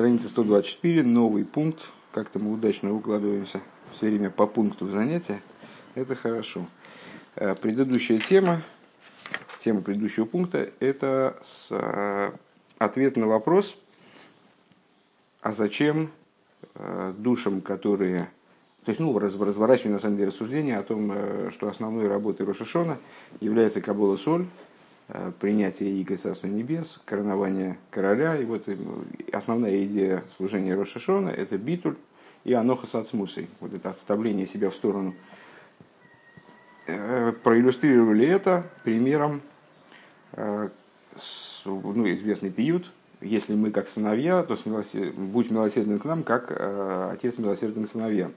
Страница 124, новый пункт. Как-то мы удачно укладываемся все время по пункту в занятия. Это хорошо. Э, предыдущая тема, тема предыдущего пункта, это э, ответ на вопрос, а зачем э, душам, которые... То есть, ну, разворачивание, на самом деле, рассуждение о том, что основной работой Рошашона является Кабола Соль, принятие Иго Царства Небес, коронование короля. И вот э, основная идея служения Рошашона – это битуль и аноха сацмусой. Вот это отставление себя в сторону. Э, проиллюстрировали это примером ну, известный пиют. Если мы как сыновья, то будь милосерден к нам, как отец милосерден к сыновьям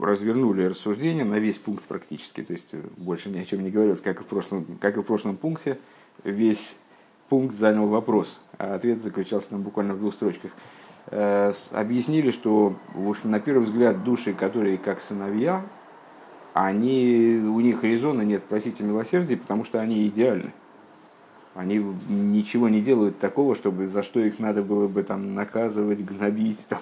развернули рассуждение на весь пункт практически, то есть э, больше ни о чем не говорилось, как и в прошлом, как и в прошлом пункте, весь пункт занял вопрос, а ответ заключался там буквально в двух строчках. Э, объяснили, что в общем, на первый взгляд души, которые как сыновья, они, у них резона нет просить о милосердии, потому что они идеальны. Они ничего не делают такого, чтобы за что их надо было бы там наказывать, гнобить, там,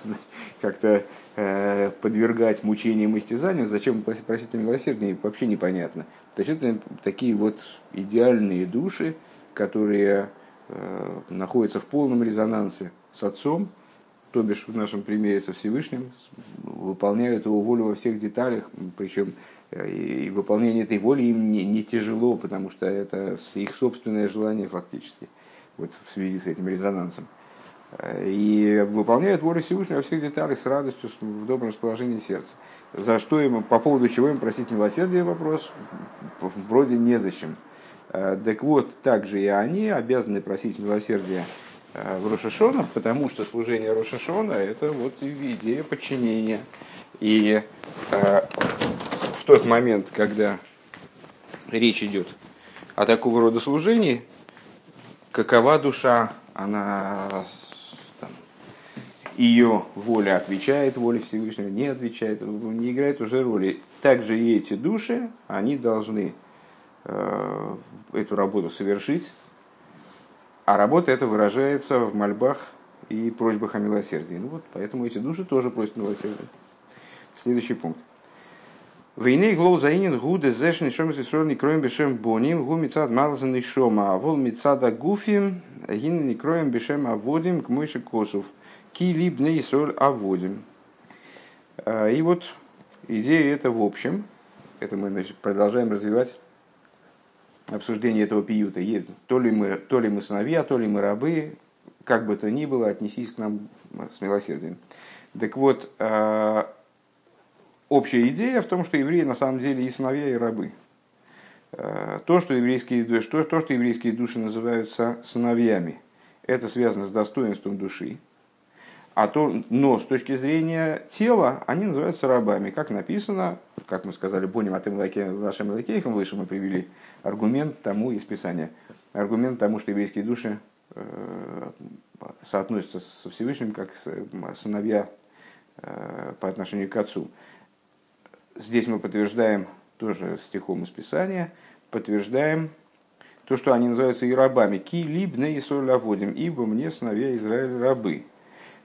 как-то э, подвергать мучениям и истязаниям. Зачем просить о вообще непонятно. То есть это такие вот идеальные души, которые э, находятся в полном резонансе с Отцом, то бишь в нашем примере со Всевышним, выполняют его волю во всех деталях, причем и выполнение этой воли им не, не тяжело, потому что это их собственное желание фактически, вот в связи с этим резонансом. И выполняют волю Всевышнего во всех деталях с радостью, в добром расположении сердца. За что им, по поводу чего им просить милосердия вопрос, вроде незачем. Так вот, также и они обязаны просить милосердия э, в Рошашона, потому что служение Рошашона – это вот идея подчинения. И э, в тот момент, когда речь идет о такого рода служении, какова душа, она там, ее воля отвечает воле Всевышнего, не отвечает, не играет уже роли. Также и эти души, они должны э, эту работу совершить, а работа эта выражается в мольбах и просьбах о милосердии. Ну вот, поэтому эти души тоже просят милосердия. Следующий пункт. Войны глоу заинен гуде зешни шом сисролни кроем бешем боним гу мицад малзан шома, а вол мицада гуфим гин не кроем бешем аводим к мойше косов. Ки либ не соль аводим. А, и вот идея это в общем, это мы продолжаем развивать обсуждение этого пиюта. То ли, мы, то ли мы сыновья, то ли мы рабы, как бы то ни было, отнесись к нам с милосердием. Так вот, а, общая идея в том, что евреи на самом деле и сыновья, и рабы. Э, то, что еврейские, что, то, что еврейские души называются сыновьями, это связано с достоинством души. А то, но с точки зрения тела они называются рабами. Как написано, как мы сказали, Боним от нашим Лакейхам выше мы привели аргумент тому из Писания. Аргумент тому, что еврейские души э, соотносятся со Всевышним как сыновья э, по отношению к отцу. Здесь мы подтверждаем тоже стихом из Писания, подтверждаем то, что они называются и рабами. Ки либне и соль ибо мне сыновья Израиля рабы.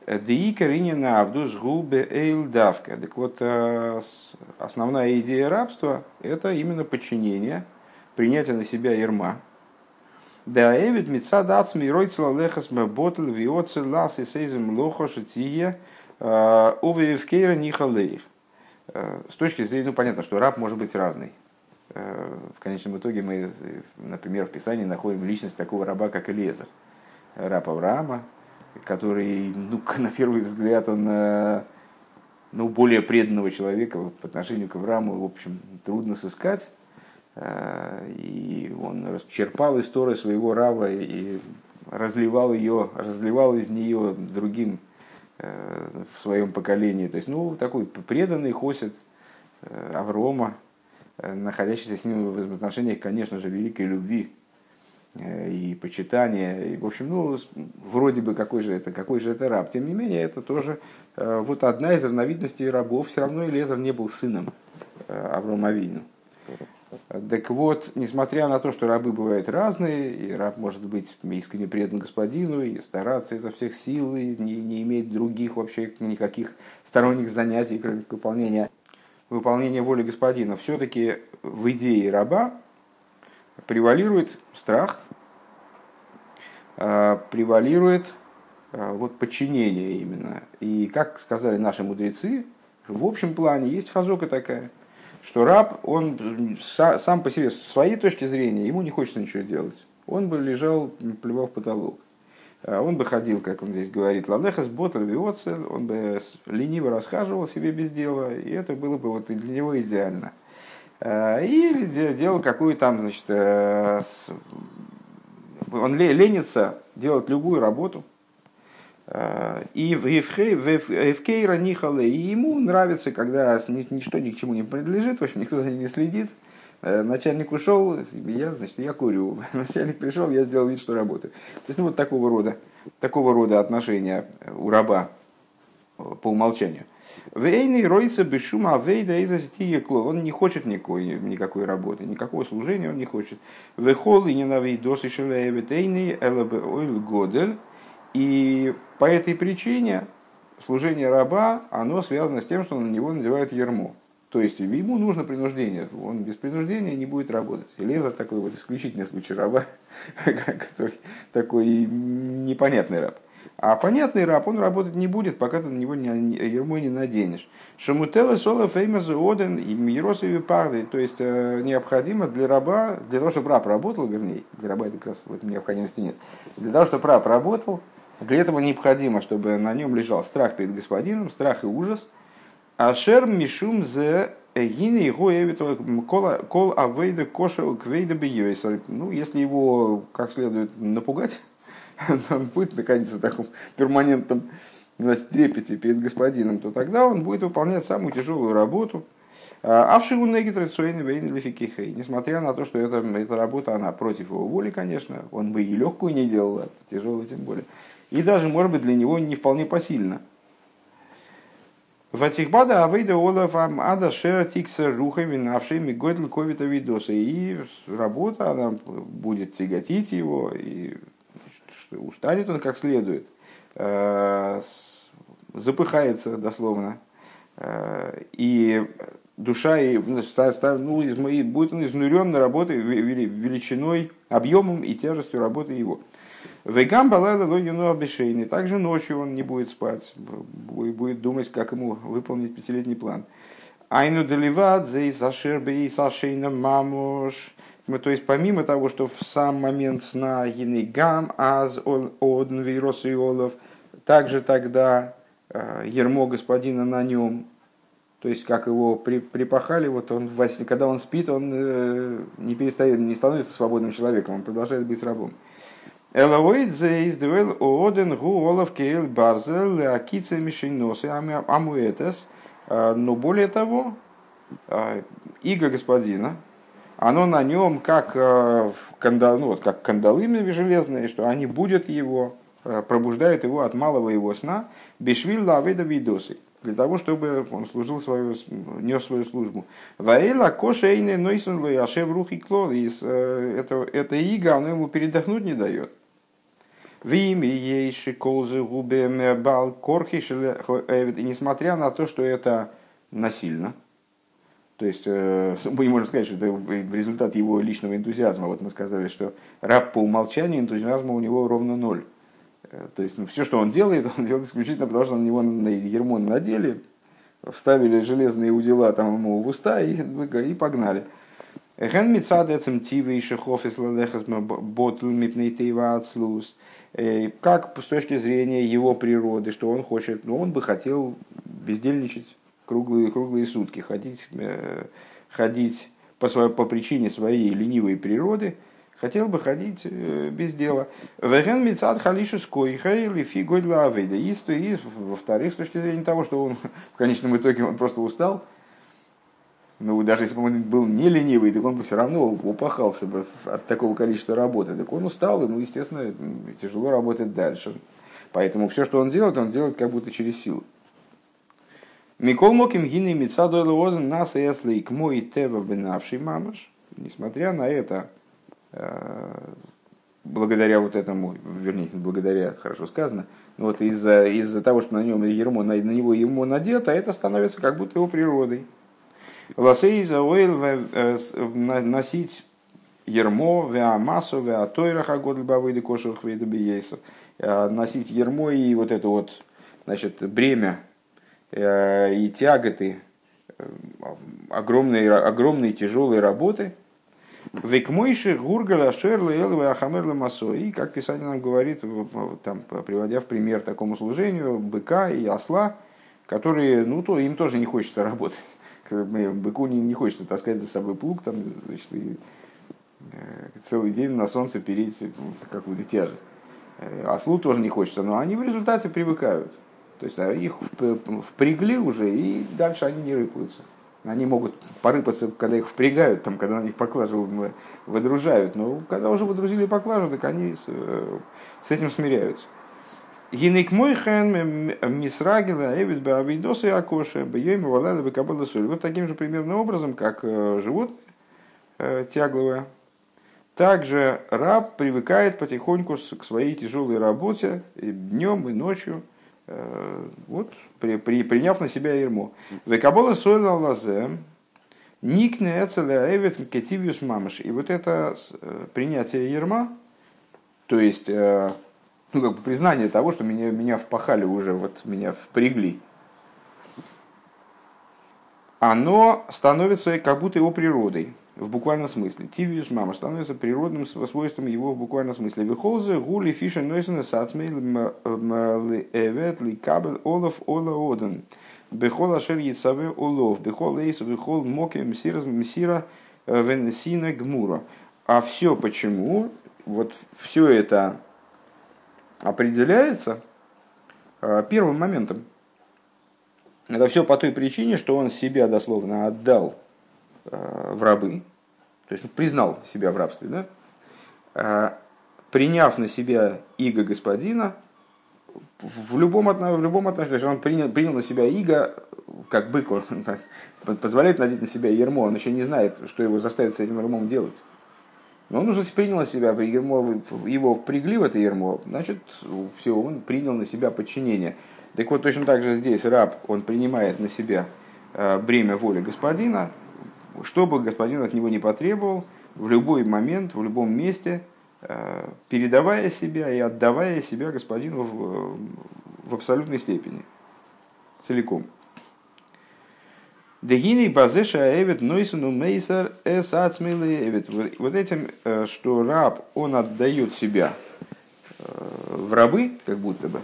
Деика ринина авдус губе эйл давка. Так вот, э, основная идея рабства – это именно подчинение, принятие на себя ерма. Да эвид митца дац мирой целалехас ботл виоцел лас и сейзем лохо шитие э, увеевкейра нихалеих. Э, с точки зрения, ну понятно, что раб может быть разный. В конечном итоге мы, например, в Писании находим личность такого раба, как Элезер. Раб Авраама, который, ну, на первый взгляд, он э, ну, более преданного человека по отношению к Аврааму, в общем, трудно сыскать. И он черпал из Торы своего раба и разливал ее, разливал из нее другим Э, в своем поколении. То есть, ну, такой преданный хосит э, Аврома, э, находящийся с ним в взаимоотношениях, конечно же, великой любви и почитания. И, в общем, ну, вроде бы какой же это, какой же это раб. Тем не менее, это тоже вот одна из разновидностей рабов. Все равно Элезер не был сыном Аврома Авину. Так вот, несмотря на то, что рабы бывают разные, и раб может быть искренне предан господину, и стараться изо всех сил, и не, не иметь других вообще никаких сторонних занятий, кроме выполнения, выполнения воли господина, все-таки в идее раба превалирует страх, превалирует а, вот подчинение именно. И как сказали наши мудрецы, в общем плане есть хазока такая, что раб, он сам по себе, с своей точки зрения, ему не хочется ничего делать. Он бы лежал, плевал в потолок. А он бы ходил, как он здесь говорит, ладехас ботл виоцел, он бы лениво расхаживал себе без дела, и это было бы вот для него идеально. Или делал какую там, значит, э, он ленится делать любую работу, и в Евкейра Нихале, и ему нравится, когда ничто ни к чему не принадлежит, в общем, никто за ним не следит. Э, начальник ушел, я, значит, я курю. Начальник пришел, я сделал вид, что работаю. То есть, ну, вот такого рода, такого рода отношения у раба э, по умолчанию. Вейный роится без шума вейда из Он не хочет никакой, никакой работы, никакого служения он не хочет. Вехол и ненавидос и шелеевитейный элбе ойл годель. И по этой причине служение раба, оно связано с тем, что на него надевают ермо. То есть ему нужно принуждение, он без принуждения не будет работать. Элеза такой вот исключительный случай раба, который такой непонятный раб. А понятный раб, он работать не будет, пока ты на него не, ермо не наденешь. Шамутела сола феймазу оден и миросови парды. То есть э, необходимо для раба, для того, чтобы раб работал, вернее, для раба это как раз в этом необходимости нет. Для того, чтобы раб работал, для этого необходимо, чтобы на нем лежал страх перед господином, страх и ужас. Ашер мишум зе Гини его кол авейда коша квейда бьёйсер. Ну, если его как следует напугать, он будет находиться в таком перманентном значит, трепете перед господином, то тогда он будет выполнять самую тяжелую работу. А в Шигунеге традиционный вейн лификихей. Несмотря на то, что эта, эта работа, она против его воли, конечно, он бы и легкую не делал, а тяжелую тем более. И даже, может быть, для него не вполне посильно. Ватихбада авейда олаф ада шера тикса руха винавший мигодль ковита видоса. И работа, она будет тяготить его, и устанет он как следует, э, запыхается дословно, э, и душа и, ну, ну будет он изнурен работой, величиной, объемом и тяжестью работы его. Вегам балайла логину обешейный. Также ночью он не будет спать, будет думать, как ему выполнить пятилетний план. Айну деливат за исашер бей сашейна мамуш. То есть помимо того, что в сам момент сна гам аз одн вирос и олов, также тогда э, ермо господина на нем, то есть как его при, припахали, вот он, когда он спит, он э, не перестает, не становится свободным человеком, он продолжает быть рабом. Элавоид зейс дуэл ооден гу олов кейл барзел акица мишиносы амуэтес. Но более того, иго господина, оно на нем как, а, кандал, ну, вот, как кандалы железные, что они будут его, а, пробуждают его от малого его сна, бешвиль лаведа видосы, для того, чтобы он служил свою, нес свою службу. Ваэла кошейне нойсон лояшев рухи клол. Э, это, это иго, оно ему передохнуть не дает. Вими ейши колзы губе бал корхи И несмотря на то, что это насильно, то есть э, мы не можем сказать, что это результат его личного энтузиазма. Вот мы сказали, что раб по умолчанию энтузиазма у него ровно ноль. Э, то есть ну, все, что он делает, он делает исключительно потому, что на него на ермо надели, вставили железные удила там ему в уста и, и погнали. Ген мицадецем тивы и шехоф из ботл мипнейтейва ацлус. Э, как с точки зрения его природы, что он хочет, ну, он бы хотел бездельничать круглые, круглые сутки, ходить, э, ходить по, своей, по причине своей ленивой природы, хотел бы ходить э, без дела. Веген мецад халишу скойха или фигойдла аведа. И, во-вторых, с точки зрения того, что он в конечном итоге он просто устал, ну, даже если бы он был не ленивый, так он бы все равно упахался бы от такого количества работы. Так он устал, ему, естественно, тяжело работать дальше. Поэтому все, что он делает, он делает как будто через силу. Микол Моким Гины Мицадуэлооден нас если к мой тева бенавший мамаш. несмотря на это, благодаря вот этому, вернее, благодаря, хорошо сказано, вот из-за из того, что на нем ермо, на, на него ермо надето, это становится как будто его природой. Ласейза ойл носить ермо, веамасу, веатойраха год льбавыды кошевых вида биейса. Носить ермо и вот это вот, значит, бремя и тяготы огромные, огромные тяжелые работы – Векмойши гургала шерла элва ахамерла масо. И, как писатель нам говорит, там, приводя в пример такому служению, быка и осла, которые, ну, то им тоже не хочется работать. Быку не, не хочется таскать за собой плуг, там, значит, и э, целый день на солнце переть какую-то тяжесть. Э, ослу тоже не хочется, но они в результате привыкают. То есть их впрягли уже, и дальше они не рыпаются. Они могут порыпаться, когда их впрягают, там, когда на них поклажу выдружают. Но когда уже выдрузили поклажу, так они с, э, с этим смиряются. Гинек мой хэн мисрагила эвид бавидосы акоша бьем валада бекабала соль. Вот таким же примерным образом, как э, животное э, тягловое, также раб привыкает потихоньку к своей тяжелой работе и днем и ночью – вот, при, при, приняв на себя ермо. Векабола сойла лазе, никне эцеля эвет кетивиус мамаш. И вот это э, принятие ерма, то есть, э, ну, как бы признание того, что меня, меня впахали уже, вот меня впрягли, оно становится как будто его природой в буквальном смысле. Тивиус мама становится природным свойством его в буквальном смысле. Вихолзе гули фиша нойсена сацмей эвет ли кабель олов ола оден. Бехол ашер яцаве олов. Бехол эйс бехол моке мсира мсира э, венесина гмура. А все почему? Вот все это определяется э, первым моментом. Это все по той причине, что он себя дословно отдал в рабы, то есть признал себя в рабстве, да? А, приняв на себя иго господина, в любом, в любом отношении, он принял, принял на себя иго, как бык, он позволяет надеть на себя ермо, он еще не знает, что его заставит с этим ермом делать. Но он уже принял на себя ермо, его впрягли в это ермо, значит, все, он принял на себя подчинение. Так вот, точно так же здесь раб, он принимает на себя э, бремя воли господина, что бы господин от него не потребовал, в любой момент, в любом месте, э, передавая себя и отдавая себя господину в, в абсолютной степени, целиком. Дегини базеша эвет нойсуну мейсер эс эвет. Вот этим, э, что раб, он отдает себя э, в рабы, как будто бы,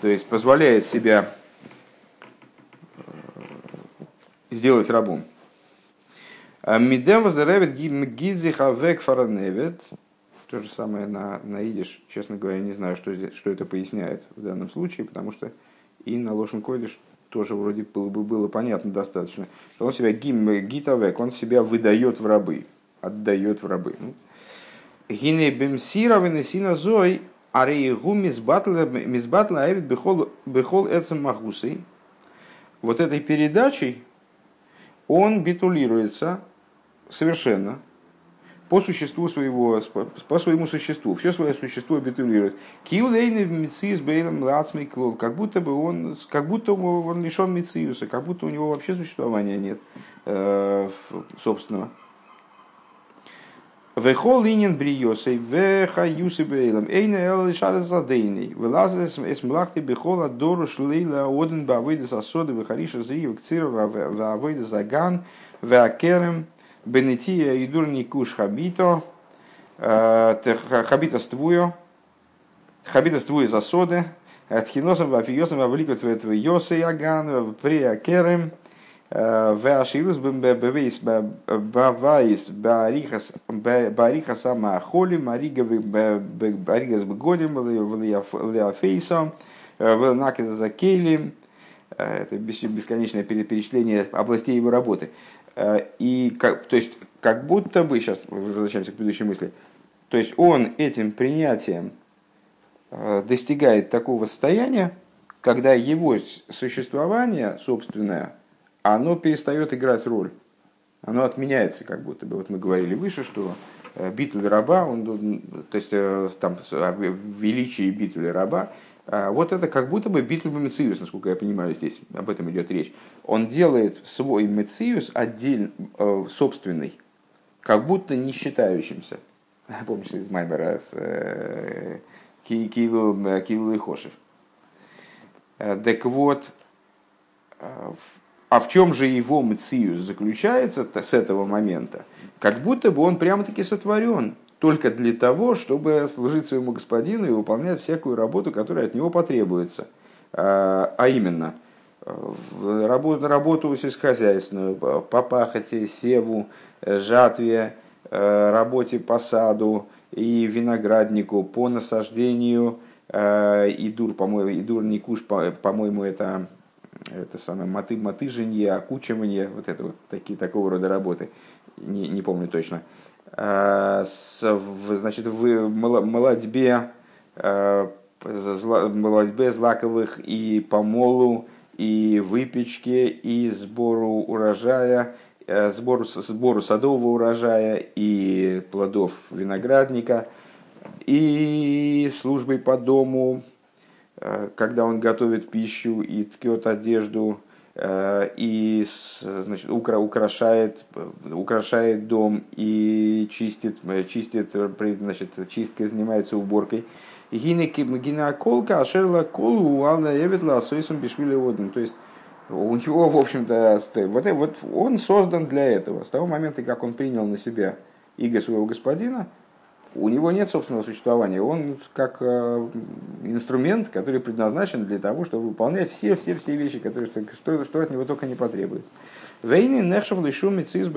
то есть позволяет себя сделать рабом. Мидем воздоровит гидзи хавек фараневит. То же самое на, на идиш. Честно говоря, не знаю, что, здесь, что это поясняет в данном случае, потому что и на Лошен Койдыш тоже вроде было бы было понятно достаточно, что он себя гим гитавек, он себя выдает в рабы, отдает в рабы. Ну. Гине бемсира венесина зой арейгу мизбатла авит бехол эцем махусей. Вот этой передачей он битулируется совершенно по существу своего, по своему существу, все свое существо обитулирует. Киулейны в мициус бейлом лацмей клол, как будто бы он, как будто он лишен мициуса, как будто у него вообще существования нет э, собственного. Вехол линин бриосей, веха юсы бейлом, эйна эл лишар задейный, вылазы эс млахты бехола дору шлейла оден бавыда сосоды, вехариша зрива кцирова, вавыда заган, веакерем, Бенетия и дурни куш хабито, э, ствую, хабита ствую засоды, Тхиносом вафиосом вавликот в йосы яган, керем, Веаширус бевейс бавайс барихас сама холи марига баригас бгодим леофейсом велнакида за кейли это бесконечное перечисление областей его работы. Э, и как, то есть, как будто бы, сейчас возвращаемся к предыдущей мысли, то есть он этим принятием э, достигает такого состояния, когда его существование собственное, оно перестает играть роль. оно отменяется как будто бы. Вот мы говорили выше, что битуль раба, он, то есть там величие битуля раба, вот это как будто бы битуль мециус, насколько я понимаю, здесь об этом идет речь. Он делает свой мециус отдельно, собственный, как будто не считающимся. Помнишь из Маймера с Килу, Килу и Хошев. Так вот, а в чем же его мциус заключается с этого момента? Как будто бы он прямо-таки сотворен только для того, чтобы служить своему господину и выполнять всякую работу, которая от него потребуется. А, а именно, работу, работу сельскохозяйственную, по пахоте, севу, жатве, работе по саду и винограднику, по насаждению, и дур, по-моему, и дур не куш, по-моему, это это самое моты, мотыженье, окучивание, вот это вот такие, такого рода работы, не, не помню точно. А, с, в, значит, в молодьбе, а, молодьбе злаковых и помолу, и выпечке, и сбору урожая, э, сбору, сбору садового урожая и плодов виноградника, и службой по дому, Э, когда он готовит пищу и ткет одежду, э, и значит, украшает, украшает дом и чистит, чистит значит, чисткой занимается уборкой. Гинеколка, ашерла колу, ална эвидла, асойсом бешвили воден. То есть у него, в общем-то, вот, вот он создан для этого. С того момента, как он принял на себя иго своего господина, у него нет собственного существования. Он как э, инструмент, который предназначен для того, чтобы выполнять все-все-все вещи, которые, что, что от него только не потребуется. Вейни нехшев лишу мецис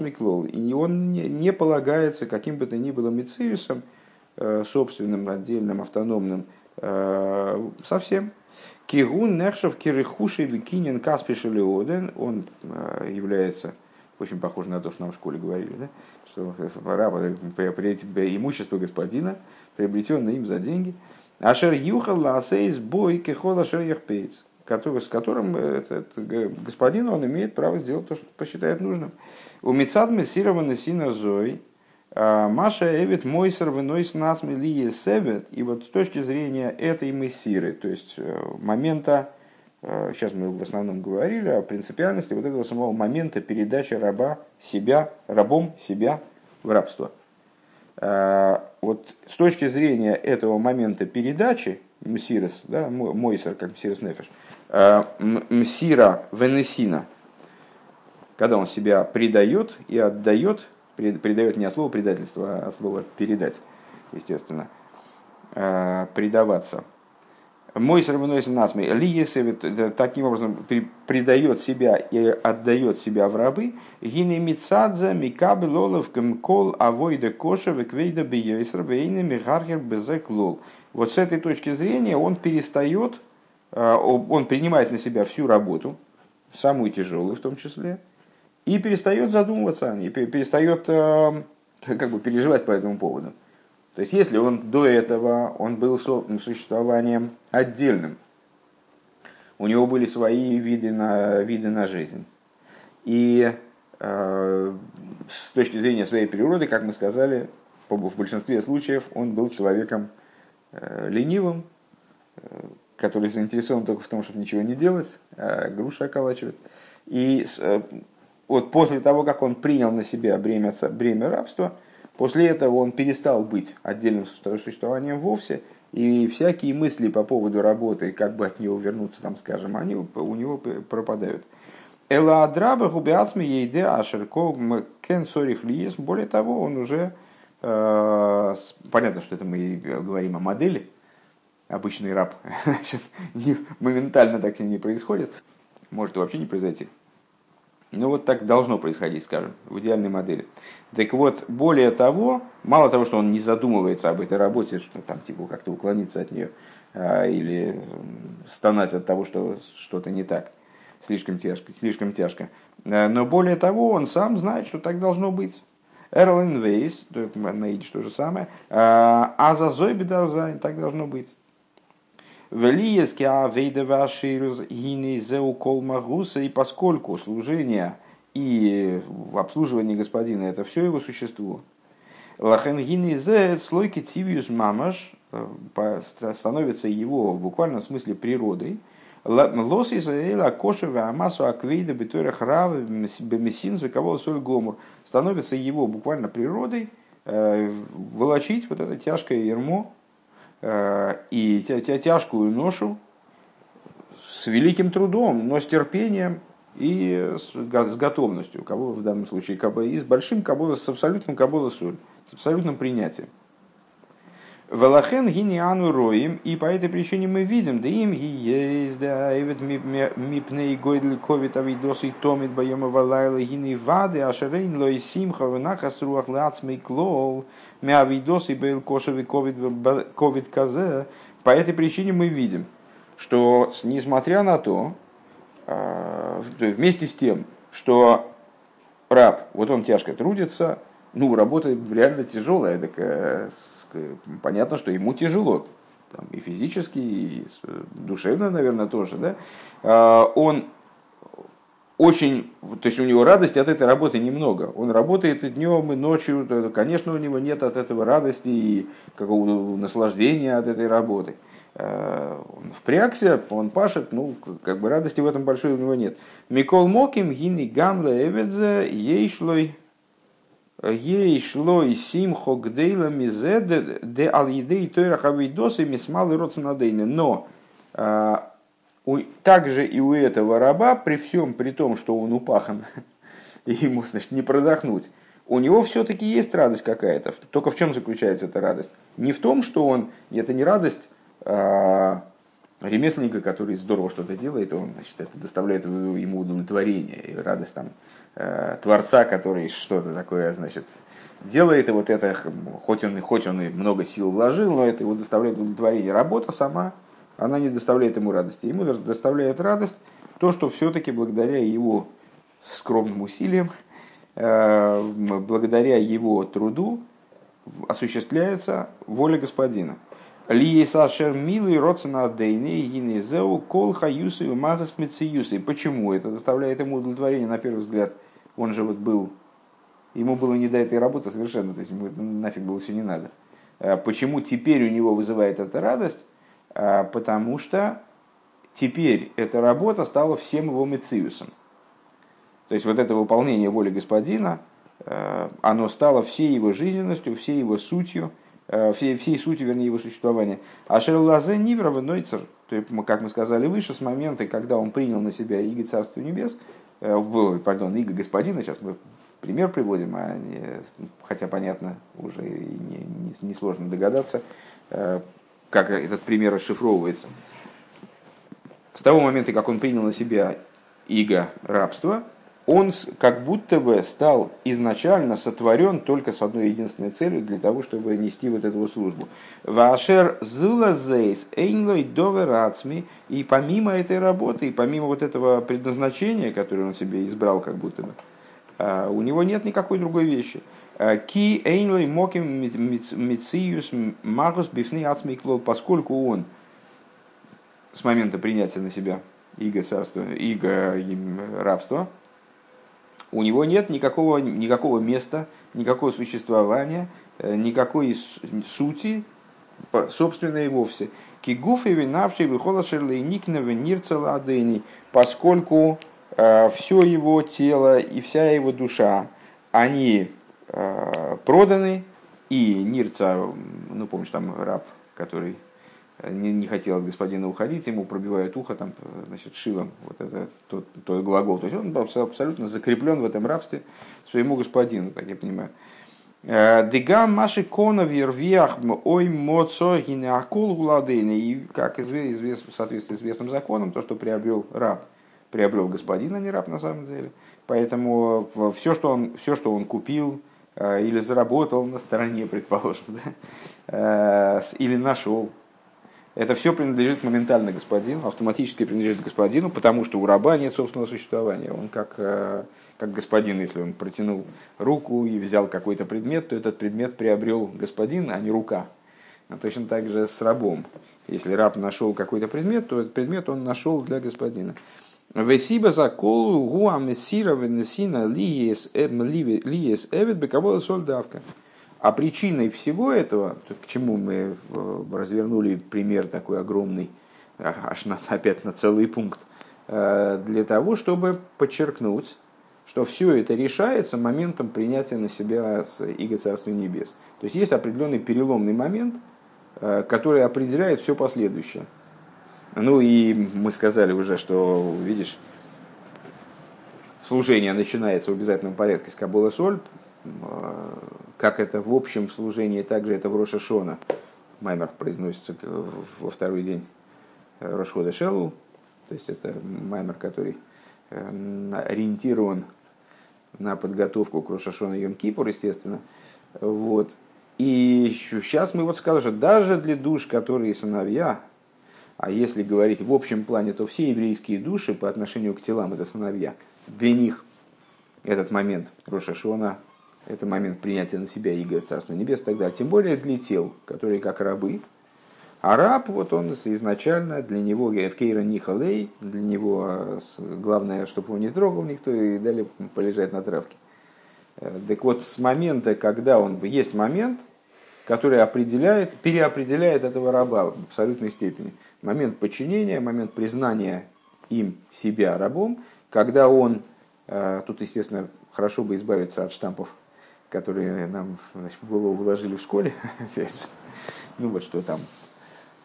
миклол. И он не, не полагается каким бы то ни было мециусом, э, собственным, отдельным, автономным, э, совсем. Кигун нехшев кирихуши викинин каспишелиоден. Он является, очень похож на то, что нам в школе говорили, да? Что раб имущество господина, приобретенное им за деньги. Ашер юхал ласейс бой кехол ашер яхпейц, с которым этот господин он имеет право сделать то, что посчитает нужным. У Мицад Мессированы Сина Зой, а, Маша Эвит Мойсер выносит нас Мелие Севет, и вот с точки зрения этой Мессиры, то есть э, момента, э, сейчас мы в основном говорили о принципиальности вот этого самого момента передачи раба себя, рабом себя в рабство. А, вот с точки зрения этого момента передачи, Мсирос, да, Мойсер, как Мсирос Нефеш, а, Мсира Венесина, когда он себя предает и отдает, предает не от слова предательство, а от слова передать, естественно, предаваться – мой сравнойся насмей. Ли таким образом предает себя и отдает себя в рабы. Гине мицадза микабы лолов кол авойда коша веквейда бейсер вейна михархер безек лол. Вот с этой точки зрения он перестает, э, он принимает на себя всю работу, самую тяжелую в том числе, и перестает задумываться о ней, перестает э, как бы переживать по этому поводу. То есть, если он до этого он был существованием отдельным, у него были свои виды на, виды на жизнь. И э, с точки зрения своей природы, как мы сказали, в большинстве случаев он был человеком э, ленивым, э, который заинтересован только в том, чтобы ничего не делать, а груши околачивать. И э, вот после того, как он принял на себя бремя, бремя рабства, После этого он перестал быть отдельным существованием вовсе, и всякие мысли по поводу работы, как бы от него вернуться, там, скажем, они у него пропадают. Эла адраба губиацми ейде ашерко кен сорих лиес. Более того, он уже, э, понятно, что это мы говорим о модели, обычный раб моментально так с ним не происходит, может вообще не произойти. Ну вот так должно происходить, скажем, в идеальной модели. Так вот, более того, мало того, что он не задумывается об этой работе, что там типа как-то уклониться от нее а, или стонать от того, что что-то не так, слишком тяжко, слишком тяжко. А, но более того, он сам знает, что так должно быть. Эрлин Вейс, на идиш то же самое, а, а за Зойбидарзайн так должно быть. Велиески авейда ваширус гини зеу кол магуса, и поскольку служение и в обслуживании господина это все его существо. Лахенгини зе слойки тивиус мамаш становится его в буквальном смысле природой. Лос Израиля кошева амасу аквейда битура храв бемесин кого соль гомур становится его буквально природой волочить вот это тяжкое ермо и тяжкую ношу с великим трудом, но с терпением и с готовностью, кого в данном случае, и с большим кабола, с абсолютным кабола соль, с абсолютным принятием. Велахен гиниану роим, и по этой причине мы видим, да им ги есть, да эвет мипней гойдли ковит авидос и томит боема валайла гини вады, ашерейн лой симха венахас руах лацмей клол, мя авидос и бейл кошеви ковид казе. По этой причине мы видим, что несмотря на то, а, вместе с тем, что раб, вот он тяжко трудится, ну, работа реально тяжелая, так э, понятно, что ему тяжело, там, и физически, и душевно, наверное, тоже, да, а, он очень, то есть у него радости от этой работы немного. Он работает и днем, и ночью. Конечно, у него нет от этого радости и какого-то наслаждения от этой работы. А, он впрягся, он пашет, ну, как бы радости в этом большой у него нет. Микол Моким, Гини Гамла Эведзе, Ейшлой, Ей шло и симхо гдейла мизе де ал едей тойра хавидосы мисмал и родсонадейны. Но а, также и у этого раба, при всем при том, что он упахан, и ему значит, не продохнуть, у него все-таки есть радость какая-то. Только в чем заключается эта радость? Не в том, что он, это не радость а, ремесленника, который здорово что-то делает, он значит, это доставляет ему удовлетворение и радость там Э, творца, который что-то такое, значит, делает, и вот это, хоть он, хоть он и много сил вложил, но это его доставляет удовлетворение. Работа сама, она не доставляет ему радости. Ему доставляет радость то, что все-таки благодаря его скромным усилиям, э, благодаря его труду осуществляется воля господина. Лиесашер милый родсона дейны гинезеу кол хаюсы магас мециюсы. Почему это доставляет ему удовлетворение на первый взгляд? он же вот был, ему было не до этой работы совершенно, то есть ему нафиг было все не надо. А почему теперь у него вызывает эта радость? А потому что теперь эта работа стала всем его мециусом. То есть вот это выполнение воли господина, а, оно стало всей его жизненностью, всей его сутью, всей, всей сутью, вернее, его существования. А Шерлазе Ниврова Нойцер, то есть, как мы сказали выше, с момента, когда он принял на себя Иго Царство Небес, Э, пардон, Иго господина, сейчас мы пример приводим, а не, хотя понятно, уже не, не, не сложно догадаться, э, как этот пример расшифровывается. С того момента, как он принял на себя иго рабства, он как будто бы стал изначально сотворен только с одной единственной целью, для того, чтобы нести вот эту службу. Вашер зулазейс эйнлой доверацми, и помимо этой работы, и помимо вот этого предназначения, которое он себе избрал как будто бы, а, у него нет никакой другой вещи. А, Ки эйнлой моким мициюс магус бифны ацмиклол, поскольку он с момента принятия на себя иго царства, иго рабства, у него нет никакого, никакого места, никакого существования, э, никакой сути, собственной вовсе. Кигуф и винавший выхода шерлейникнова нирцела адени, поскольку э, все его тело и вся его душа, они э, проданы, и Нирца, ну помнишь, там раб, который не, не хотел от господина уходить, ему пробивают ухо там, значит, шилом, вот это тот, тот глагол. То есть он был абсолютно закреплен в этом рабстве своему господину, так я понимаю. Э, Дега маши кона вервиах ой моцо гинеакул гладейны. И как известно, в соответствии с известным законом, то, что приобрел раб, приобрел господин, а не раб на самом деле. Поэтому все, что он, все, что он купил, э, или заработал на стороне, предположим, да, э, или нашел, это все принадлежит моментально господину, автоматически принадлежит господину, потому что у раба нет собственного существования. Он как, э, как господин, если он протянул руку и взял какой-то предмет, то этот предмет приобрел господин, а не рука. А точно так же с рабом. Если раб нашел какой-то предмет, то этот предмет он нашел для господина. Весиба за колу гуа мессира венесина лиес эвет бекавола сольдавка. А причиной всего этого, к чему мы э, развернули пример такой огромный, а, аж на, опять на целый пункт, э, для того, чтобы подчеркнуть, что все это решается моментом принятия на себя Иго Царства Небес. То есть есть определенный переломный момент, э, который определяет все последующее. Ну и мы сказали уже, что, видишь, служение начинается в обязательном порядке с Кабула Соль, как это в общем служении, также это в Роша Шона. Маймер произносится во второй день Рошхода Шелл, то есть это маймер, который э, ориентирован на подготовку к Рошашона Йом Кипур, естественно. Вот. И сейчас мы вот сказали, что даже для душ, которые сыновья, а если говорить в общем плане, то все еврейские души по отношению к телам это сыновья. Для них этот момент Рошашона, это момент принятия на себя Иго Царства Небес и так далее. Тем более для тел, которые как рабы. А раб, вот он изначально, для него Евкейра Нихалей, для него а, главное, чтобы его не трогал никто и дали полежать на травке. Э, так вот, с момента, когда он, есть момент, который определяет, переопределяет этого раба в абсолютной степени. Момент подчинения, момент признания им себя рабом, когда он, э, тут, естественно, хорошо бы избавиться от штампов, которые нам значит, в голову вложили в школе, ну вот что там,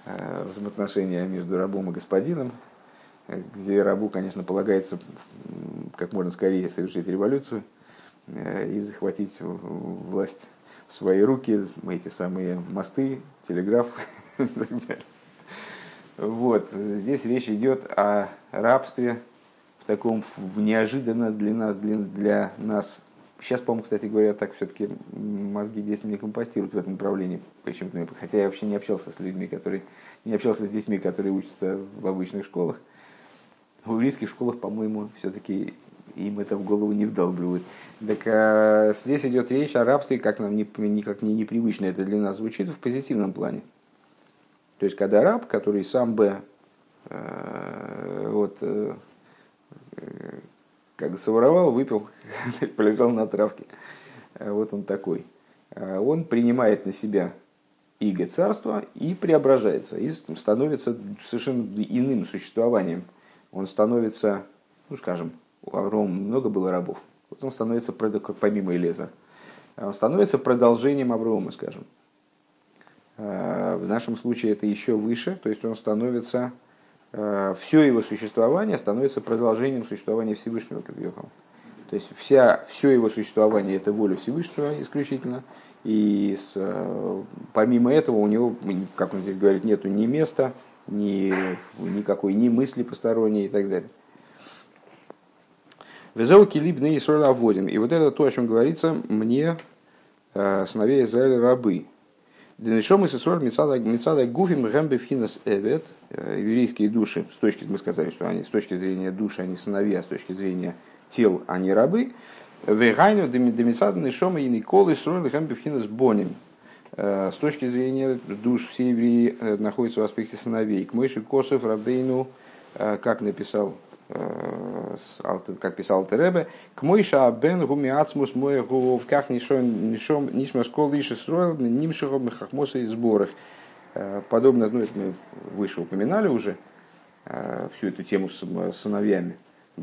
э, взаимоотношения между рабом и господином, где рабу, конечно, полагается как можно скорее совершить революцию э, и захватить власть в свои руки, эти самые мосты, телеграф и так далее. Вот. Здесь речь идет о рабстве в таком в неожиданно для нас, для, для нас. Сейчас, по-моему, кстати говоря, так все-таки мозги здесь не компостируют в этом направлении. Почему-то, хотя я вообще не общался с людьми, которые не общался с детьми, которые учатся в обычных школах. В еврейских школах, по-моему, все-таки им это в голову не вдалбливают. Так а, здесь идет речь о рабстве, как нам не, никак не непривычно это для нас звучит, в позитивном плане. То есть, когда раб, который сам бы э, вот, э, как своровал, выпил, полежал на травке, э, вот он такой, э, он принимает на себя иго царства и преображается, и становится совершенно иным существованием. Он становится, ну скажем, у Аврома много было рабов, вот он становится, помимо Элеза, он становится продолжением Аврома, скажем. Э, в нашем случае это еще выше, то есть он становится, э, все его существование становится продолжением существования Всевышнего, как Йохам. То есть вся, все его существование это воля Всевышнего исключительно. И с, э, помимо этого у него, как он здесь говорит, нету ни места, ни, никакой ни мысли посторонней и так далее. Везеуки либны и соль И вот это то, о чем говорится, мне сыновей Израиля рабы. Денешом и Сесуэль Мицада Гуфим Гэмбефхинас Эвет, э, еврейские души, с точки, мы сказали, что они с точки зрения души, они сыновья, с точки зрения тел, они рабы. Вегайну Демицада Нешома и Николы Сруэль Гэмбефхинас Боним. Э, с точки зрения душ все евреи э, находятся в аспекте сыновей. К Мойши Косов Рабейну, как написал как писал Теребе, к Мойша бен гуми ацмус мой в как нишом нишом нишма школ лишь строил нимшихом хахмоса и сборах. Э, подобно, ну это мы выше упоминали уже, э, всю эту тему с сыновьями.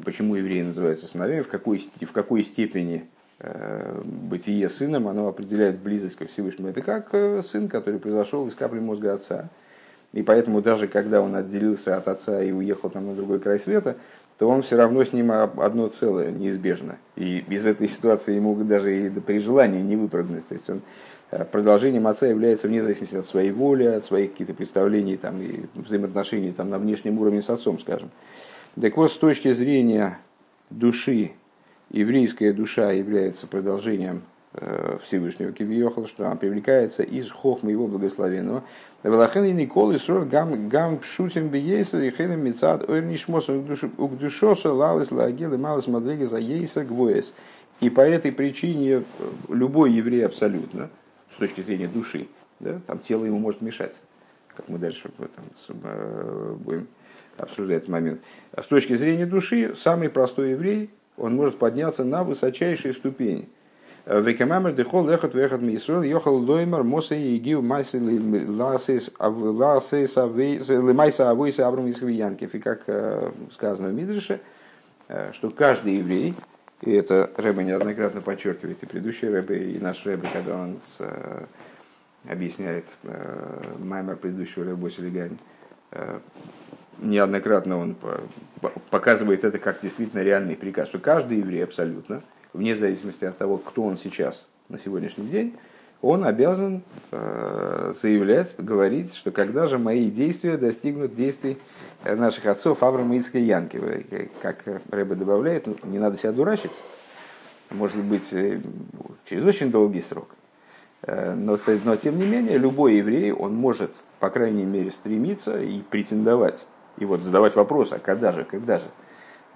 Почему евреи называются сыновьями, в какой, в какой степени э, бытие сыном, оно определяет близость ко Всевышнему. Это как сын, который произошел из капли мозга отца. И поэтому даже когда он отделился от отца и уехал там на другой край света, то он все равно с ним одно целое, неизбежно. И из этой ситуации ему даже и при желании не выпрыгнуть. То есть он э, продолжением отца является вне зависимости от своей воли, от своих каких-то представлений там, и взаимоотношений там, на внешнем уровне с отцом, скажем. Так вот, с точки зрения души, еврейская душа является продолжением Всевышнего Кивьехал, что она привлекается из хохма его благословенного. Велахен и Николы Срор гам гам пшутим биейсер и хелем мецад ойрнишмос угдушоса лалес лагел и малес мадриги за ейсер гвоес. И по этой причине э, любой еврей абсолютно, с точки зрения души, да, там тело ему может мешать, как мы дальше там, э, будем обсуждает этот момент. А с точки зрения души, самый простой еврей, он может подняться на высочайшие ступени. Векамамер дехол лехот вехот мисрол йохал лоймер моса и гиу майсы ласис лимайса авойса аврам исхвиянкев. И как э, сказано в Мидрше, э, что каждый еврей, и это Рэбе неоднократно подчеркивает, и предыдущий Рэбе, и наш Рэбе, когда он с, э, объясняет маймер предыдущего Рэбе Селигани, неоднократно он показывает это как действительно реальный приказ, что каждый еврей абсолютно – вне зависимости от того, кто он сейчас на сегодняшний день, он обязан э, заявлять, говорить, что когда же мои действия достигнут действий наших отцов Авраама Ицка и Янки. Как Рэбе добавляет, ну, не надо себя дурачить, может быть, э, через очень долгий срок. Э, но, но тем не менее, любой еврей, он может, по крайней мере, стремиться и претендовать, и вот задавать вопрос, а когда же, когда же.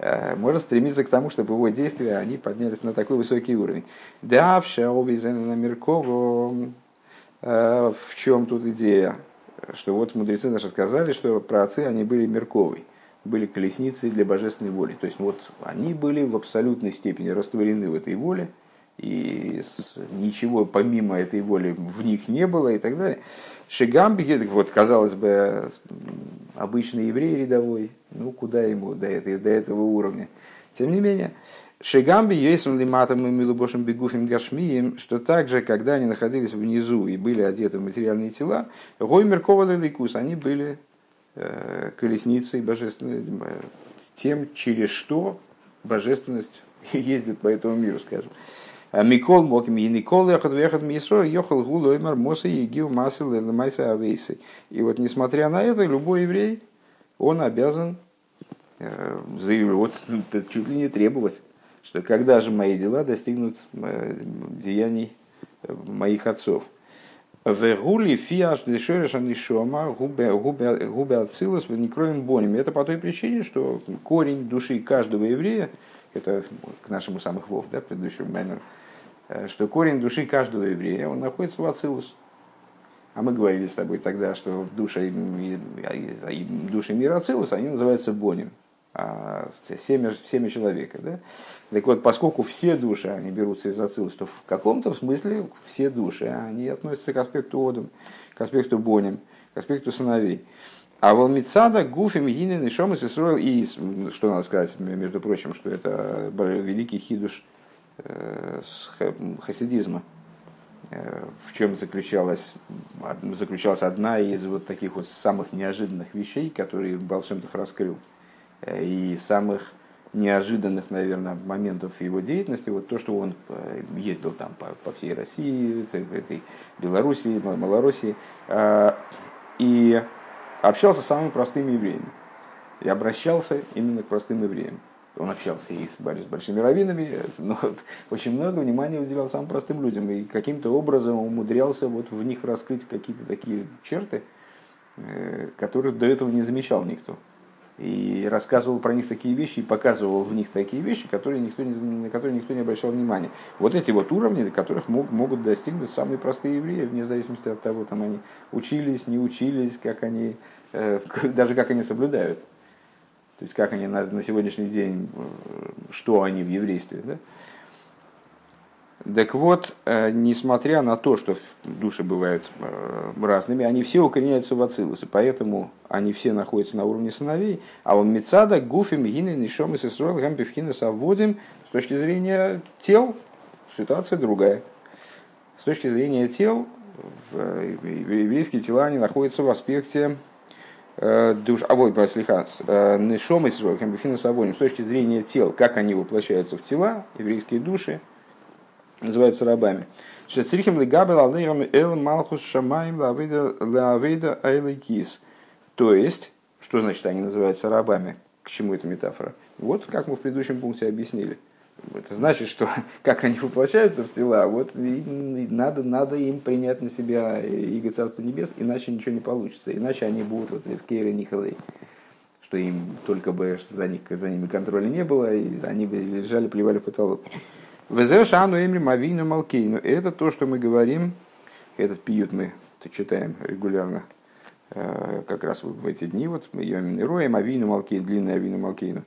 Э, может стремиться к тому, чтобы его действия они поднялись на такой высокий уровень. Давша обезена Меркову. Э, в чем тут идея? Что вот мудрецы наши сказали, что праотцы они были Мерковой, были колесницей для божественной воли. То есть вот они были в абсолютной степени растворены в этой воле, и ничего помимо этой воли в них не было и так далее. Шигамби, вот казалось бы, обычный еврей рядовой, ну куда ему до, этой, до этого уровня. Тем не менее, Шигамби Йейсун Лиматом и Милубошем Бегуфим Гашмием, что также, когда они находились внизу и были одеты в материальные тела, Гоймер Ковала Ликус, они были э, колесницей божественной, э, тем, через что божественность ездит по этому миру, скажем. А Микол Моким и Никол Яхат Вехат Мисро Йохал Гулоймар Моса Егил Масы Майса Авейсы. И вот несмотря на это, любой еврей, он обязан э, заявить, вот чуть ли не требовать, что когда же мои дела достигнут э, деяний э, моих отцов. Вегули фиаш дешереша нишома губе ацилус в некроем боним. Это по той причине, что корень души каждого еврея, это к нашему самых вов, да, предыдущему маймеру, Э, что корень души каждого еврея, он находится в Ацилус. А мы говорили с тобой тогда, что души, души мира Ацилус, они называются Боним, а семя, семя человека. Да? Так вот, поскольку все души, они берутся из Ацилус, то в каком-то смысле все души, они относятся к аспекту Одам, к аспекту Боним, к аспекту сыновей. А волмицада, гуфим, гинин, и шомас, и что надо сказать, между прочим, что это великий хидуш – Э, хасидизма, э, в чем заключалась, заключалась одна из вот таких вот самых неожиданных вещей, которые Балшемтов раскрыл, э, и самых неожиданных, наверное, моментов его деятельности, вот то, что он ездил там по, по всей России, этой Белоруссии, Малороссии, и общался с самыми простыми евреями. И обращался именно к простым евреям он общался и с, с большими раввинами, но очень много внимания уделял самым простым людям и каким-то образом умудрялся вот в них раскрыть какие-то такие черты, э, которых до этого не замечал никто. И рассказывал про них такие вещи и показывал в них такие вещи, которые никто не, на которые никто не обращал внимания. Вот эти вот уровни, которых мог, могут достигнуть самые простые евреи, вне зависимости от того, там они учились, не учились, как они, э, даже как они соблюдают. То есть как они на, на сегодняшний день, э, что они в еврействе. Да? Так вот, э, несмотря на то, что души бывают э, разными, они все укореняются в Ацилус, и поэтому они все находятся на уровне сыновей. А у Мецада, Гуфим, Гины, Нишом и Сесруэл, Гампевхина, Савводим, с точки зрения тел, ситуация другая. С точки зрения тел, еврейские тела они находятся в аспекте душ, а вот, слиха, нешом и с точки зрения тел, как они воплощаются в тела, еврейские души, называются рабами. Айлайкис. То есть, что значит они называются рабами? К чему эта метафора? Вот как мы в предыдущем пункте объяснили – это значит, что как они воплощаются в тела, вот надо, надо им принять на себя иго Царства Небес, иначе ничего не получится. Иначе они будут вот в Кейре Нихалей. Что им только бы за, них, за ними контроля не было, и они бы лежали, плевали в потолок. Везешану эмри мавину малкейну. Это то, что мы говорим, этот пьют мы читаем регулярно как раз в эти дни, вот Йомин Роем, Авину Малкейну, длинный Авину Малкейну.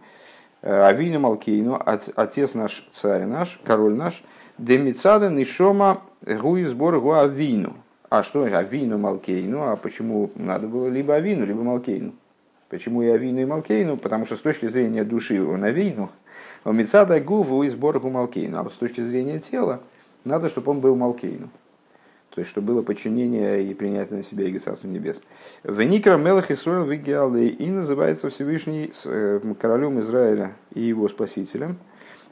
Авину Малкейну, отец наш, царь наш, король наш, Демицада Нишома Гуи сбор Авину. А что Авину Малкейну? А почему надо было либо Авину, либо Малкейну? Почему и Авину, и Малкейну? Потому что с точки зрения души он Авину, у Мицада Гуву и сбор Малкейну. А вот с точки зрения тела надо, чтобы он был Малкейну. То есть, чтобы было подчинение и принятие на себя Иго Царства Небес. Веникра Мелах Исруэл Вигиалы и называется Всевышний э, королем Израиля и его спасителем.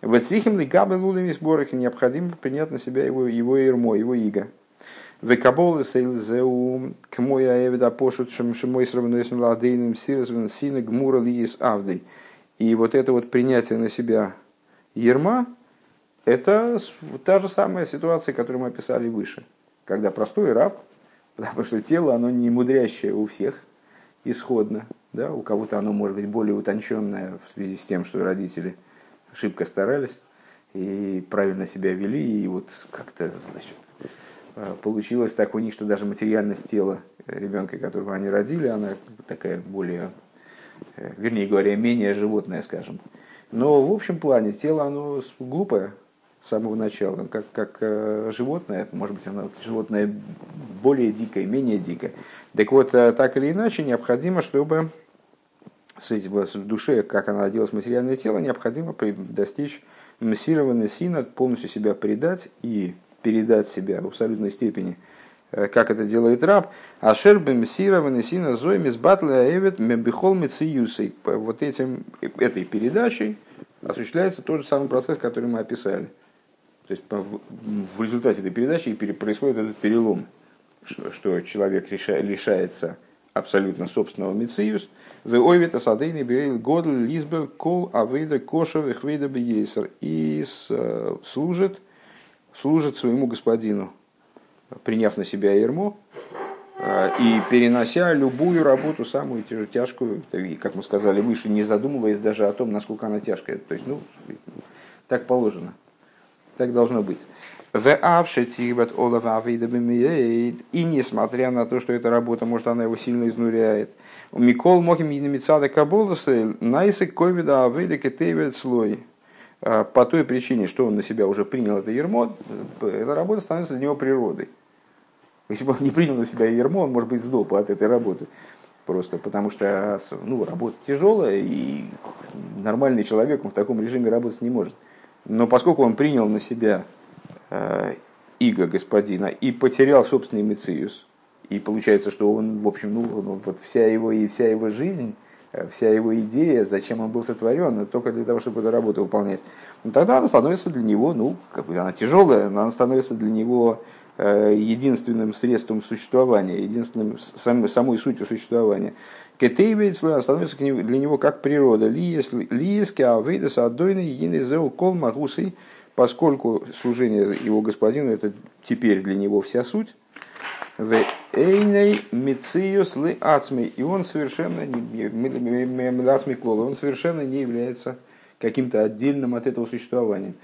В Эцрихим Лигабе Лулами Сборах необходимо принять на себя его, его ермо, его иго. Векаболы сейлзеу к мой аевида пошут шамшимой сравнуясь ладейным сирзвен сина гмура лиис авдой. И вот это вот принятие на себя ерма, это та же самая ситуация, которую мы описали выше когда простой раб, потому что тело, оно не мудрящее у всех исходно, да, у кого-то оно может быть более утонченное в связи с тем, что родители шибко старались и правильно себя вели, и вот как-то, значит, э, получилось так у них, что даже материальность тела ребенка, которого они родили, она такая более, э, вернее говоря, менее животное, скажем. Но в общем плане тело, оно глупое, с самого начала, как, как э, животное, может быть, оно животное более дикое, менее дикое. Так вот, э, так или иначе, необходимо, чтобы с этим, в душе, как она оделась материальное тело, необходимо достичь массированной сина, полностью себя предать и передать себя в абсолютной степени, э, как это делает раб. Ашер бемсированный сина зоем из батла эвет мебихол мециюсей. Вот этим, этой передачей осуществляется тот же самый процесс, который мы описали – то есть в результате этой передачи происходит этот перелом, что, человек лишается абсолютно собственного мициус. В ойвета садейный бейл годл лизбер кол авейда кошев и хвейда бейсер. И э, служит, служит своему господину, приняв на себя ермо, э, и перенося любую работу, самую тяжкую, как мы сказали выше, не задумываясь даже о том, насколько она тяжкая. То есть, ну, так положено. Так должно быть. И несмотря на то, что эта работа, может, она его сильно изнуряет. Микол мохим мицада каболасы найсек ковида авейда кетевит слой. А, по той причине, что он на себя уже принял это ермо, эта работа становится для него природой. Если бы он не принял на себя ермо, он, может быть, сдох от этой работы. Просто потому что ну, работа тяжелая, и нормальный человек он в таком режиме работать не может. Но поскольку он принял на себя э, иго господина и потерял собственный мециус, и получается, что он, в общем, ну, вот вся его и вся его жизнь, э, вся его идея, зачем он был сотворен, только для того, чтобы эту работу выполнять, ну, тогда она становится для него, ну, как бы она тяжелая, но она становится для него э, единственным средством существования, единственным сам, самой сутью существования. Кетейвейцла становится для него как природа. Лиески авейдас адойны единый зеу кол магусей, поскольку служение его господину это теперь для него вся суть. В эйней мициус ли ацми. И он совершенно не, он совершенно не является каким-то отдельным от этого существования.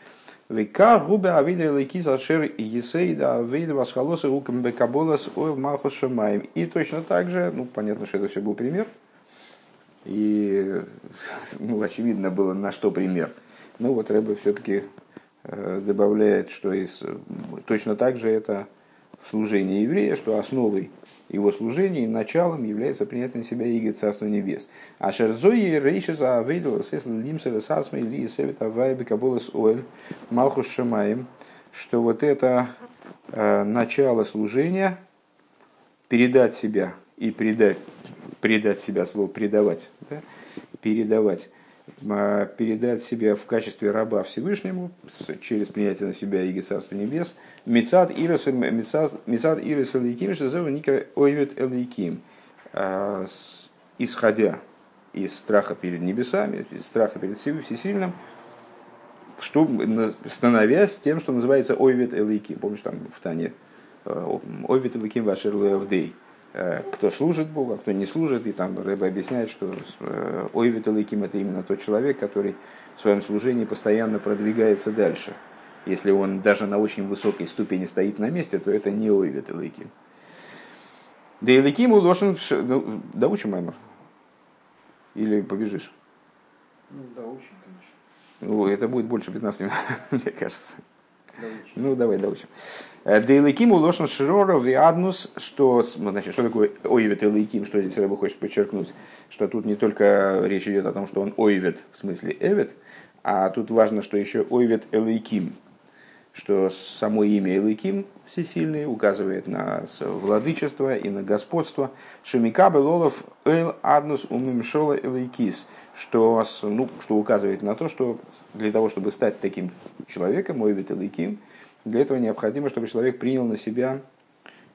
Века губе авида лейки зашер есейда авида восхолоса руками бекаболас ойл махус шамаем. И точно так же, ну понятно, что это все был пример, и ну, очевидно было на что пример. Ну вот Рэбе все-таки э, добавляет, что из, точно так же это служение еврея, что основой его служения и началом является принятие на себя Иго Царства Небес. А шерзои рейши за авейдала сесл лимсера сасмой ли севета вайбе кабулас оэль малхус шамаем, что вот это э, начало служения, передать себя и предать, предать себя, слово предавать, да, передавать, передать себя в качестве раба Всевышнему через принятие на себя Иго Царства Небес, Мецад Ирис Элейким, что зовут Никер Ойвет Элейким, а, исходя из страха перед небесами, из страха перед Всесильным, что, становясь тем, что называется Ойвет Элейким. Помнишь, там в Тане э, Ойвет Элейким Вашер Левдей Э, кто служит Богу, а кто не служит. И там Рэбе объясняет, что э, Ойвит Элейким это именно тот человек, который в своем служении постоянно продвигается дальше. Если он даже на очень высокой ступени стоит на месте, то это не Ойвит Элейким. Да и Ликиму лошен... Ну, доучим, Маймер? Или побежишь? Ну, доучим, конечно. Ну, это будет больше 15 минут, мне кажется. Ну, давай доучим. Э, Дейликим улошен широра виаднус, что, значит, что такое ойвет и что здесь Рэба хочет подчеркнуть, что тут не только речь идет о том, что он ойвет, в смысле эвет, а тут важно, что еще ойвет элейким, что само имя Элейким всесильный указывает на владычество и на господство. Шемика Белолов Эл Аднус Умимшола Элейкис, что, ну, что указывает на то, что для того, чтобы стать таким человеком, Ойвит Элейким, для этого необходимо, чтобы человек принял на себя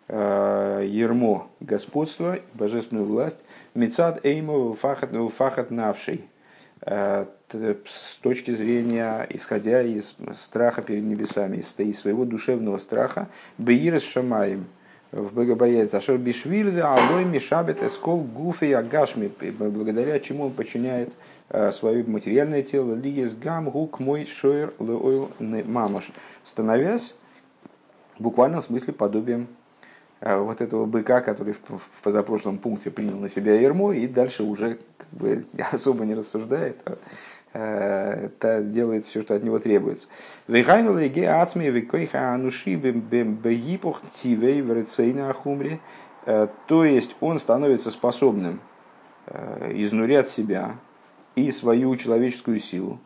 э, ермо господства, божественную власть, Мецад Эйму Фахат, фахат Навший, э, с точки зрения, исходя из страха перед небесами, из своего душевного страха, Беирес Шамаем, в Богобоязнь, Ашер Бишвильзе, Алой Мишабет, Эскол, Гуфи, Агашми, благодаря чему он подчиняет свое материальное тело, Лиес Гам, Гук, Мой, Шойер, Леойл, Мамаш, становясь в буквальном смысле подобием э, вот этого быка, который в позапрошлом пункте принял на себя ермо и дальше уже как бы особо не рассуждает, а это делает все, что от него требуется. Э, то есть он становится способным э, изнурять себя и свою человеческую силу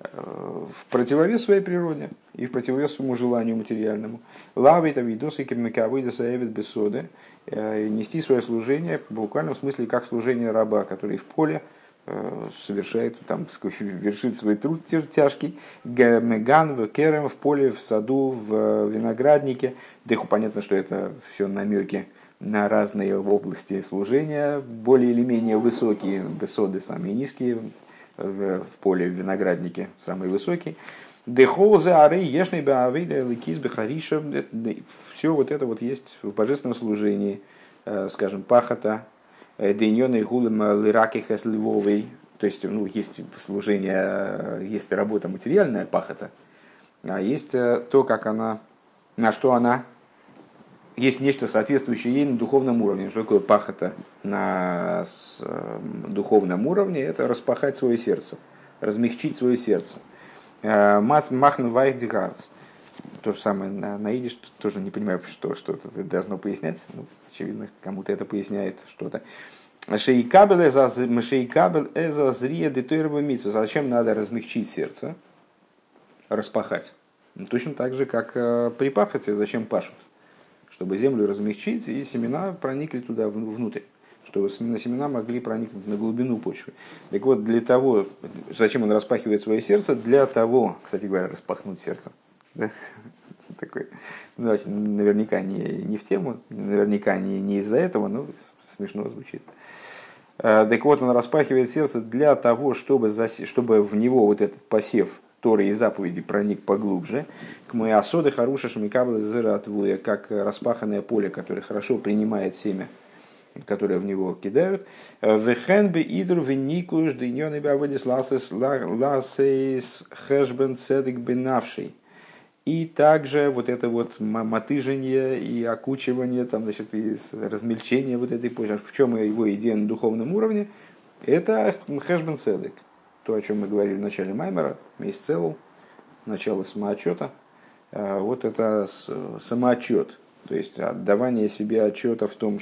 э, в противовес своей природе и в противовес своему желанию материальному. Лавит авидосы кирмикавыдаса эвид бесоды нести свое служение в буквальном смысле как служение раба, который в поле Э, совершает, там, вершит свой труд тяжкий, меган в керем, в поле, в саду, в винограднике. Деху понятно, что это все намеки на разные области служения, более или менее высокие, высоты самые низкие, в поле, в винограднике самые высокие. Дехозе ары ешный баавиля ликиз бехариша. Все вот это вот есть в божественном служении, э, скажем, пахота, Дейнёны гулем лираки львовой. То есть, ну, есть служение, есть работа материальная, пахота, а есть э, то, как она, на что она, есть нечто соответствующее ей на духовном уровне. Что такое пахота на эм, духовном уровне? Это распахать свое сердце, размягчить свое сердце. Э, Мас махн вайх дигарц. То же самое на, на идиш, тоже не понимаю, что, что это должно пояснять. Ну, очевидно, кому-то это поясняет что-то. Шейкабель эза зрия детуирова митсу. Зачем надо размягчить сердце, распахать? Ну, точно так же, как э, при пахоте, зачем пашут? Чтобы землю размягчить, и семена проникли туда внутрь чтобы семена могли проникнуть на глубину почвы. Так вот, для того, зачем он распахивает свое сердце? Для того, кстати говоря, распахнуть сердце. Такой, ну, наверняка не, не в тему, наверняка не, не из-за этого, но смешно звучит. Э, так вот, он распахивает сердце для того, чтобы, заси, чтобы в него вот этот посев Торы и заповеди проник поглубже. К моей осоды харуша шмикабла зератвуя, как распаханное поле, которое хорошо принимает семя, которое в него кидают. Вехен бы идр веникуш дыньон и баводис ласес хэшбен цедик бенавший и также вот это вот мотыжение и окучивание, там, значит, и размельчение вот этой почвы. В чем его идея на духовном уровне? Это хэшбен седек. То, о чем мы говорили в начале Маймера, целу, начало самоотчета. А, вот это самоотчет, то есть отдавание себе отчета в том,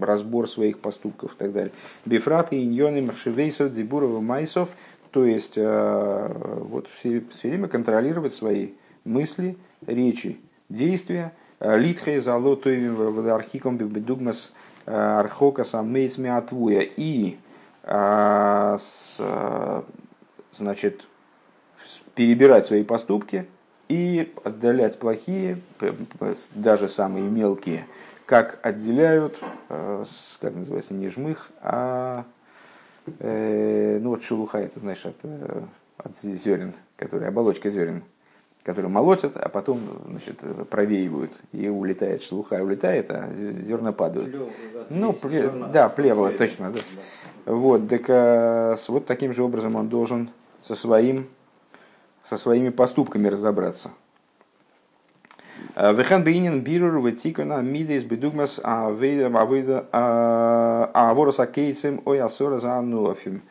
разбор своих поступков и так далее. Бифраты, иньоны, маршевейсов, дзибуров, майсов, то есть а, вот все, все время контролировать свои мысли, речи, действия. Литхей залотовим архиком бедугмас э, архока саммейц миатвуя. И э, значит, перебирать свои поступки и отдалять плохие, даже самые мелкие, как отделяют, э, как называется, не жмых, а ну вот шелуха, это знаешь, от, от зерен, которые оболочка зерен которые молотят, а потом значит, провеивают, и улетает шелуха, улетает, а зерна падают. Плев, да, ну, пле, зерна, да, плевело, точно. Да. Да. Вот, так, а, вот таким же образом он должен со, своим, со своими поступками разобраться. Вехан бейнин бирур ватикана мидейс бедугмас авойда аворос акейцем ой асора за ануафим.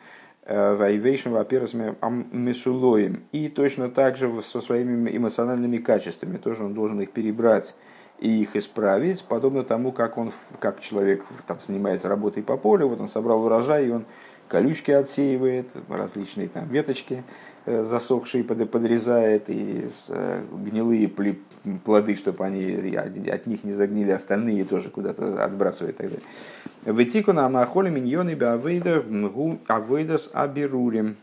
Вайвейшн ваперасме месулоем. И точно так же со своими эмоциональными качествами. Тоже он должен их перебрать и их исправить, подобно тому, как он, как человек там, занимается работой по полю, вот он собрал урожай, и он колючки отсеивает, различные там веточки э, засохшие подрезает, и э, гнилые плоды, чтобы они от них не загнили, остальные тоже куда-то отбрасывает. И так далее. Вытику на махоле миньоны авейдас абирурим.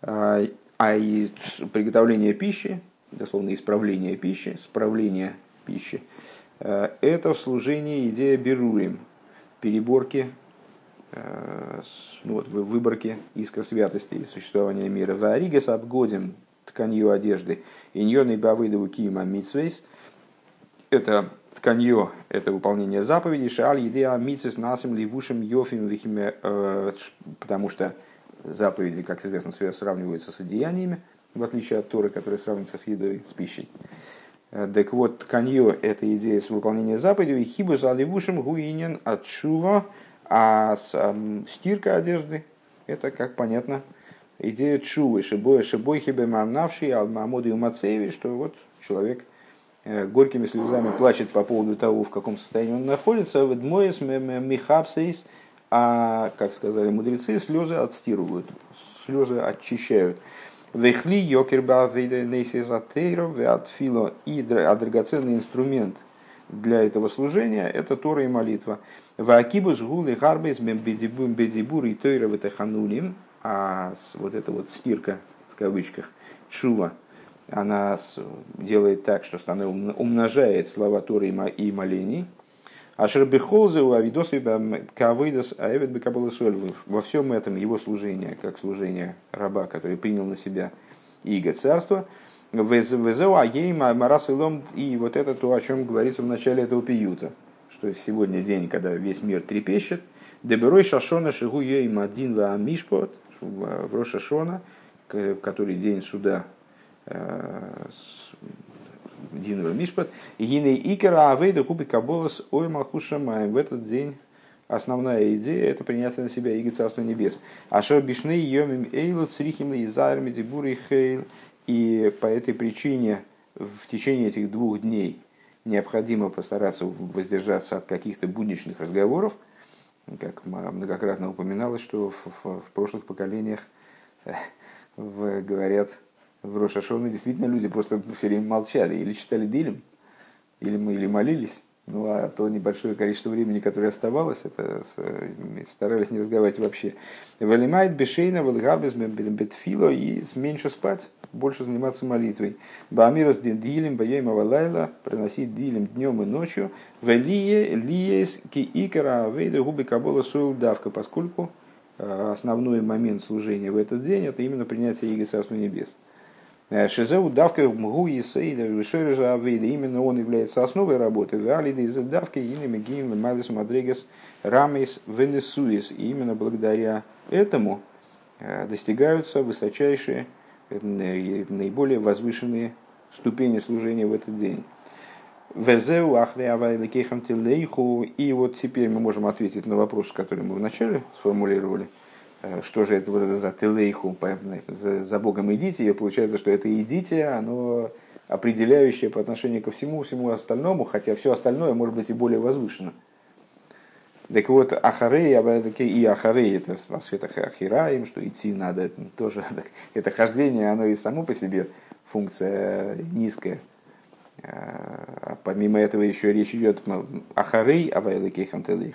А, а и приготовление пищи, дословно исправление пищи, справление пищи. Э, это в служении идея беруем, переборки, э, ну вот, выборки искра святости и существования мира. В Аригас обгодим тканью одежды. Иньон и бавыдову кима митсвейс. Это тканье, это выполнение заповедей. Шааль едеа митсвейс насим ливушим йофим вихиме. Э, потому что заповеди, как известно, сравниваются с одеяниями, в отличие от Торы, которая сравнивается с едой, с пищей. Э, так вот, тканье – это идея с выполнения заповедей. Хибу за ливушем гуинен от шува, а стирка одежды – это, как понятно, идея чувы, шибой, шибой хибе мамнавший, алмамоду и мацеви, что вот человек э, горькими слезами плачет по поводу того, в каком состоянии он находится, в дмоес михапсейс, а, как сказали мудрецы, слезы отстирывают, слезы очищают. Вехли йокерба нейсизатейров отфило и а драгоценный инструмент для этого служения это Тора и молитва. Ваакибус гулы харбейс бедибур и тойра ветаханулим. А вот эта вот стирка в кавычках чува, она делает так, что она умножает слова Торы и молений. Ашер бехолзе у авидосы кавыдас аэвет бекабаласоль. Во всем этом его служение, как служение раба, который принял на себя иго царства. Везеу аейма марас и вот это то, о чем говорится в начале этого пиюта, что сегодня день, когда весь мир трепещет. Деберой шашона шигу ейм один ва мишпот в Рошашона, в который день суда э, Динова Мишпат, Гиней Икера Авейда Куби Каболас Ой Малхушамаем. В этот день основная идея это принятие на себя Иго Царства Небес. А что бишны йомим эйлу црихим и зарми дебури хейл. И по этой причине в течение этих двух дней необходимо постараться воздержаться от каких-то будничных разговоров, как многократно упоминалось, что в, в, в прошлых поколениях э, в, говорят, в Рошашона действительно люди просто все время молчали или читали Дилем, или мы или молились. Ну а то небольшое количество времени, которое оставалось, это старались не разговаривать вообще. Валимает бешейна, валгарбез бетфило и меньше спать, больше заниматься молитвой. Баамирас дилем, баема валайла, приносить дилем днем и ночью. Велие лиес ки икара вейда губи кабола сойл давка, поскольку э, основной момент служения в этот день это именно принятие Иго Царства Небес. Э, Шизеу давка мгу и сейда вишережа авейда. Именно он является основой работы. Валиды из давки инами гим мадис мадригас рамис венесуис. И именно благодаря этому э, достигаются высочайшие, э, наиболее возвышенные ступени служения в этот день. Везеу ахреавайликехам тилейху. И вот теперь мы можем ответить на вопрос, который мы вначале сформулировали – что же это вот это за телейху, за, за Богом идите, и получается, что это идите, оно определяющее по отношению ко всему, всему остальному, хотя все остальное может быть и более возвышено. Так вот, Ахарей, и Ахарей, это во светах Ахираем, что идти надо, это тоже, это хождение, оно и само по себе функция низкая. А помимо этого еще речь идет о Харей Авайлыкейхам Телейх.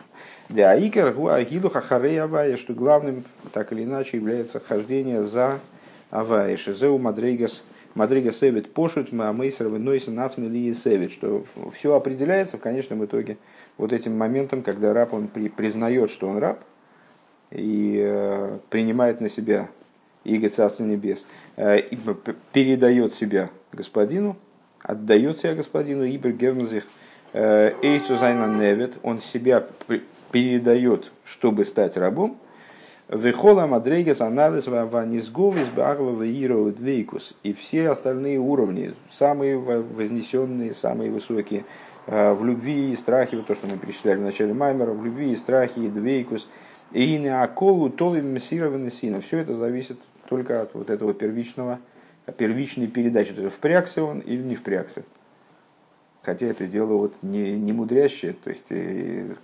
Для Аикер Гуагилу Хахарей Авая, что главным так или иначе является хождение за Авая. Шизеу Мадрейгас Мадрейгас Севит пошут Мейсер Нойса Нацмили Севит, что все определяется в конечном итоге вот этим моментом, когда раб он при, признает, что он раб, и э, принимает на себя Иго Царство Небес, э, передает себя господину, отдает себя господину Ибер Гернзих, Эйсу Зайна Невет, он себя передает, чтобы стать рабом, Вехола мадрейгес анализ ванизговис веиру двейкус. И все остальные уровни, самые вознесенные, самые высокие, э, в любви и страхе, вот то, что мы перечисляли в начале Маймера, в любви и страхе и двейкус, и не аколу толи мессированы сина. Все это зависит только от вот этого первичного, первичной передачи. То есть впрягся он или не впрягся. Хотя это дело вот не, не мудрящее, то есть э,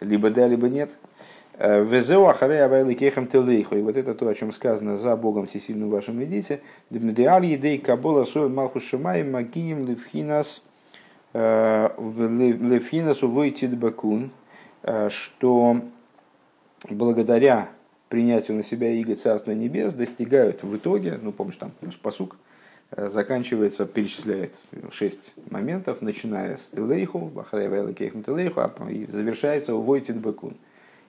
либо да, либо нет. Э, Везеу ахарей авайли кехам телейху. И вот это то, о чем сказано за Богом всесильным вашим идите. Демдеаль едей кабола сойл малху шамай магием левхинас э, левхинас увойтид бакун. Что благодаря принятию на себя иго Царства Небес достигают в итоге, ну помнишь там посук, Э, заканчивается, перечисляет шесть моментов, начиная с Телейху, Бахарева Телейху, а и завершается Увойтит Бекун.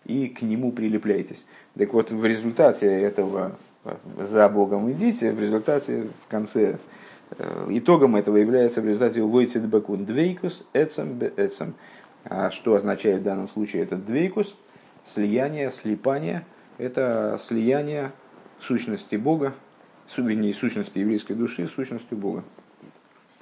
И к нему прилепляйтесь. Так вот, в результате этого э, за Богом идите, в результате, в конце, э, итогом этого является в результате Увойтит Бекун. Двейкус, Эцем, Эцем. А что означает в данном случае этот двейкус? Слияние, слипание. Это слияние сущности Бога вернее, сущности еврейской души, сущностью Бога.